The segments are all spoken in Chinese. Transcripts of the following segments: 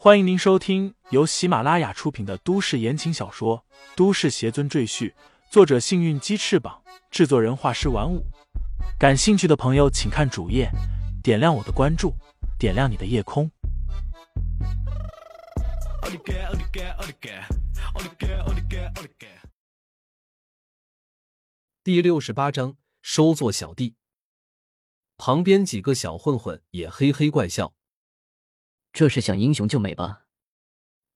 欢迎您收听由喜马拉雅出品的都市言情小说《都市邪尊赘婿》，作者：幸运鸡翅膀，制作人：画师玩五。感兴趣的朋友，请看主页，点亮我的关注，点亮你的夜空。第六十八章收做小弟。旁边几个小混混也嘿嘿怪笑。这是想英雄救美吧？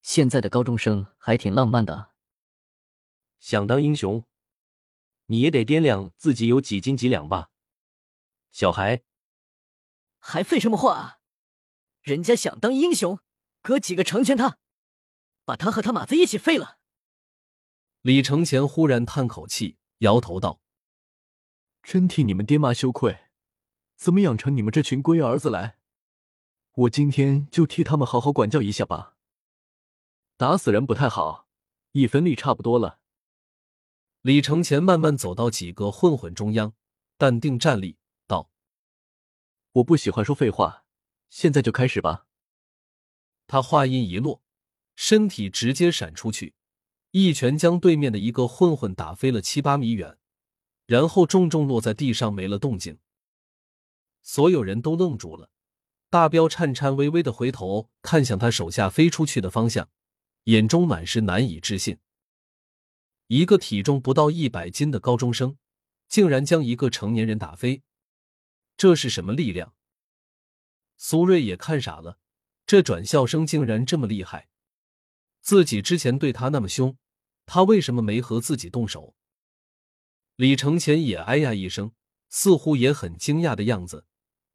现在的高中生还挺浪漫的。想当英雄，你也得掂量自己有几斤几两吧。小孩，还废什么话啊？人家想当英雄，哥几个成全他，把他和他马子一起废了。李承前忽然叹口气，摇头道：“真替你们爹妈羞愧，怎么养成你们这群龟儿子来？”我今天就替他们好好管教一下吧。打死人不太好，一分力差不多了。李承前慢慢走到几个混混中央，淡定站立，道：“我不喜欢说废话，现在就开始吧。”他话音一落，身体直接闪出去，一拳将对面的一个混混打飞了七八米远，然后重重落在地上，没了动静。所有人都愣住了。大彪颤颤巍巍的回头看向他手下飞出去的方向，眼中满是难以置信。一个体重不到一百斤的高中生，竟然将一个成年人打飞，这是什么力量？苏瑞也看傻了，这转校生竟然这么厉害！自己之前对他那么凶，他为什么没和自己动手？李承前也哎呀一声，似乎也很惊讶的样子。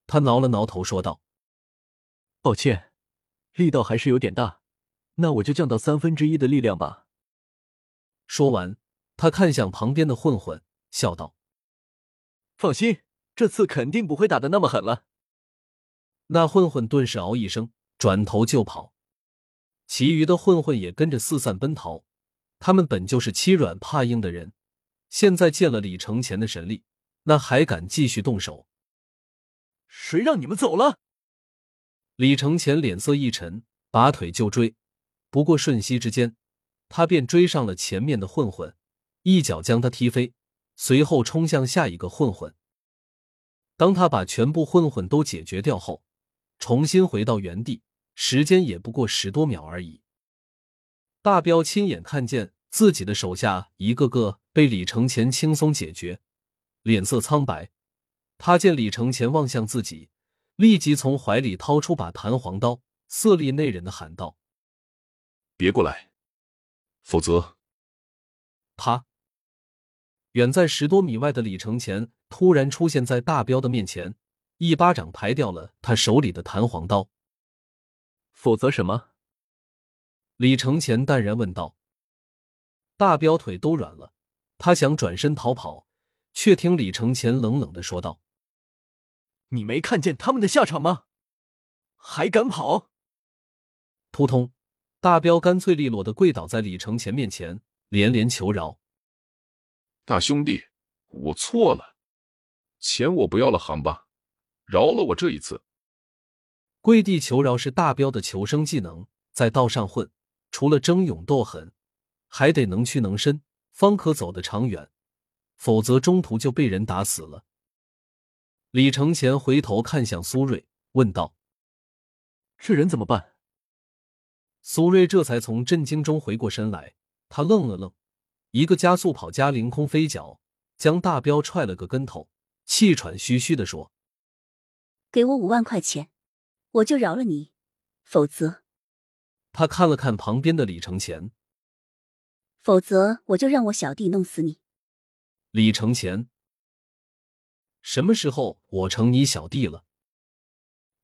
他挠了挠头，说道。抱歉，力道还是有点大，那我就降到三分之一的力量吧。说完，他看向旁边的混混，笑道：“放心，这次肯定不会打的那么狠了。”那混混顿时嗷一声，转头就跑，其余的混混也跟着四散奔逃。他们本就是欺软怕硬的人，现在见了李承前的神力，那还敢继续动手？谁让你们走了？李承前脸色一沉，拔腿就追，不过瞬息之间，他便追上了前面的混混，一脚将他踢飞，随后冲向下一个混混。当他把全部混混都解决掉后，重新回到原地，时间也不过十多秒而已。大彪亲眼看见自己的手下一个个被李承前轻松解决，脸色苍白。他见李承前望向自己。立即从怀里掏出把弹簧刀，色厉内荏的喊道：“别过来，否则！”啪！远在十多米外的李承前突然出现在大彪的面前，一巴掌拍掉了他手里的弹簧刀。否则什么？李承前淡然问道。大彪腿都软了，他想转身逃跑，却听李承前冷冷的说道。你没看见他们的下场吗？还敢跑！扑通，大彪干脆利落的跪倒在李承前面前，连连求饶：“大兄弟，我错了，钱我不要了，行吧？饶了我这一次。”跪地求饶是大彪的求生技能，在道上混，除了争勇斗狠，还得能屈能伸，方可走得长远，否则中途就被人打死了。李承前回头看向苏瑞，问道：“这人怎么办？”苏瑞这才从震惊中回过神来，他愣了愣，一个加速跑加凌空飞脚，将大彪踹了个跟头，气喘吁吁的说：“给我五万块钱，我就饶了你；否则……”他看了看旁边的李承前，“否则我就让我小弟弄死你。”李承前。什么时候我成你小弟了？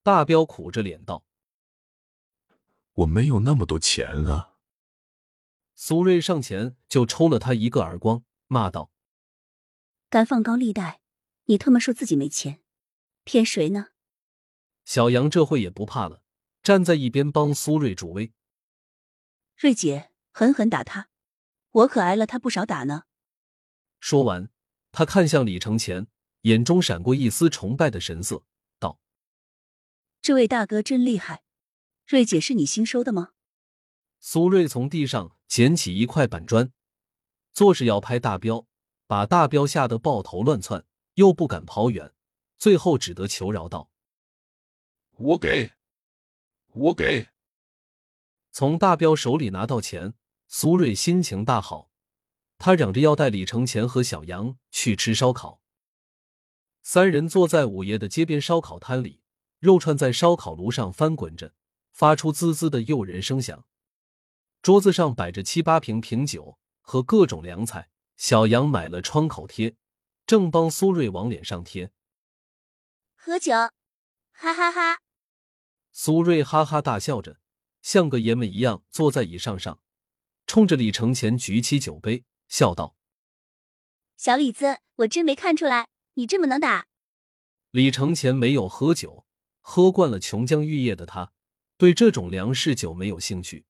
大彪苦着脸道：“我没有那么多钱啊。”苏瑞上前就抽了他一个耳光，骂道：“敢放高利贷，你他妈说自己没钱，骗谁呢？”小杨这会也不怕了，站在一边帮苏瑞助威。瑞姐，狠狠打他，我可挨了他不少打呢。说完，他看向李承前。眼中闪过一丝崇拜的神色，道：“这位大哥真厉害，瑞姐是你新收的吗？苏瑞从地上捡起一块板砖，作势要拍大彪，把大彪吓得抱头乱窜，又不敢跑远，最后只得求饶道：“我给，我给。”从大彪手里拿到钱，苏瑞心情大好，他嚷着要带李承前和小杨去吃烧烤。三人坐在午夜的街边烧烤摊里，肉串在烧烤炉上翻滚着，发出滋滋的诱人声响。桌子上摆着七八瓶瓶酒和各种凉菜。小杨买了创口贴，正帮苏瑞往脸上贴。喝酒，哈哈哈！苏瑞哈哈大笑着，像个爷们一样坐在椅上上，冲着李承前举起酒杯，笑道：“小李子，我真没看出来。”你这么能打？李承前没有喝酒，喝惯了琼浆玉液的他，对这种粮食酒没有兴趣。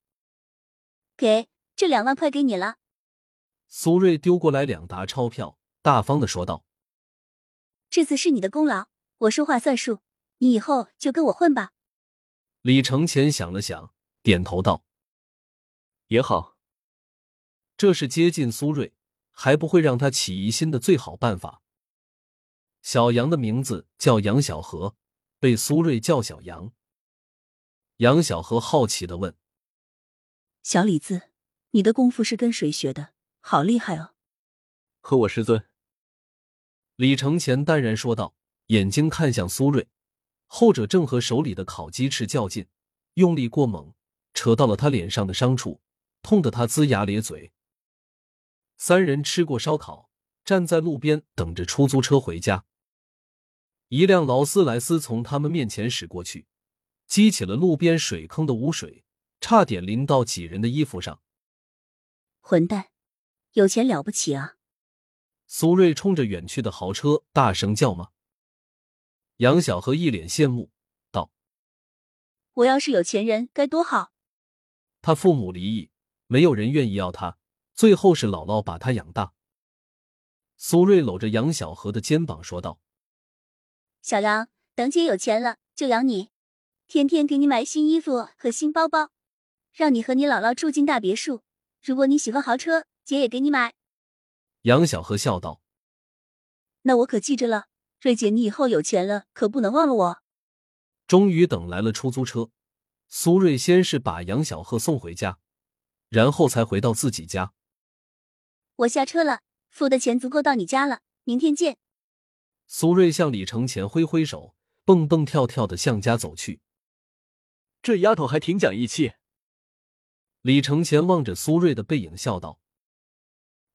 给这两万块给你了。苏瑞丢过来两沓钞票，大方的说道：“这次是你的功劳，我说话算数，你以后就跟我混吧。”李承前想了想，点头道：“也好。”这是接近苏瑞，还不会让他起疑心的最好办法。小杨的名字叫杨小河，被苏瑞叫小杨。杨小河好奇的问：“小李子，你的功夫是跟谁学的？好厉害哦！”和我师尊。李承前淡然说道，眼睛看向苏瑞，后者正和手里的烤鸡翅较劲，用力过猛，扯到了他脸上的伤处，痛得他龇牙咧嘴。三人吃过烧烤，站在路边等着出租车回家。一辆劳斯莱斯从他们面前驶过去，激起了路边水坑的污水，差点淋到几人的衣服上。混蛋，有钱了不起啊！苏瑞冲着远去的豪车大声叫骂。杨小河一脸羡慕道：“我要是有钱人该多好！”他父母离异，没有人愿意要他，最后是姥姥把他养大。苏瑞搂着杨小河的肩膀说道。小杨，等姐有钱了就养你，天天给你买新衣服和新包包，让你和你姥姥住进大别墅。如果你喜欢豪车，姐也给你买。杨小河笑道：“那我可记着了，瑞姐，你以后有钱了可不能忘了我。”终于等来了出租车，苏瑞先是把杨小鹤送回家，然后才回到自己家。我下车了，付的钱足够到你家了，明天见。苏瑞向李承前挥挥手，蹦蹦跳跳的向家走去。这丫头还挺讲义气。李承前望着苏瑞的背影笑道。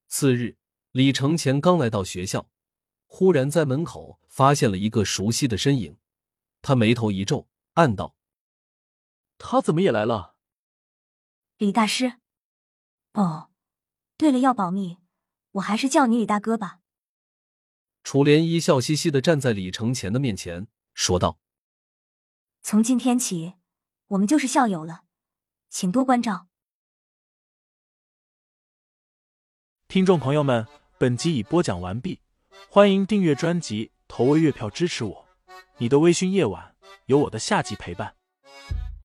次日，李承前刚来到学校，忽然在门口发现了一个熟悉的身影，他眉头一皱，暗道：“他怎么也来了？”李大师。哦，对了，要保密，我还是叫你李大哥吧。楚莲衣笑嘻嘻的站在李承前的面前，说道：“从今天起，我们就是校友了，请多关照。”听众朋友们，本集已播讲完毕，欢迎订阅专辑，投喂月票支持我。你的微醺夜晚，有我的下集陪伴。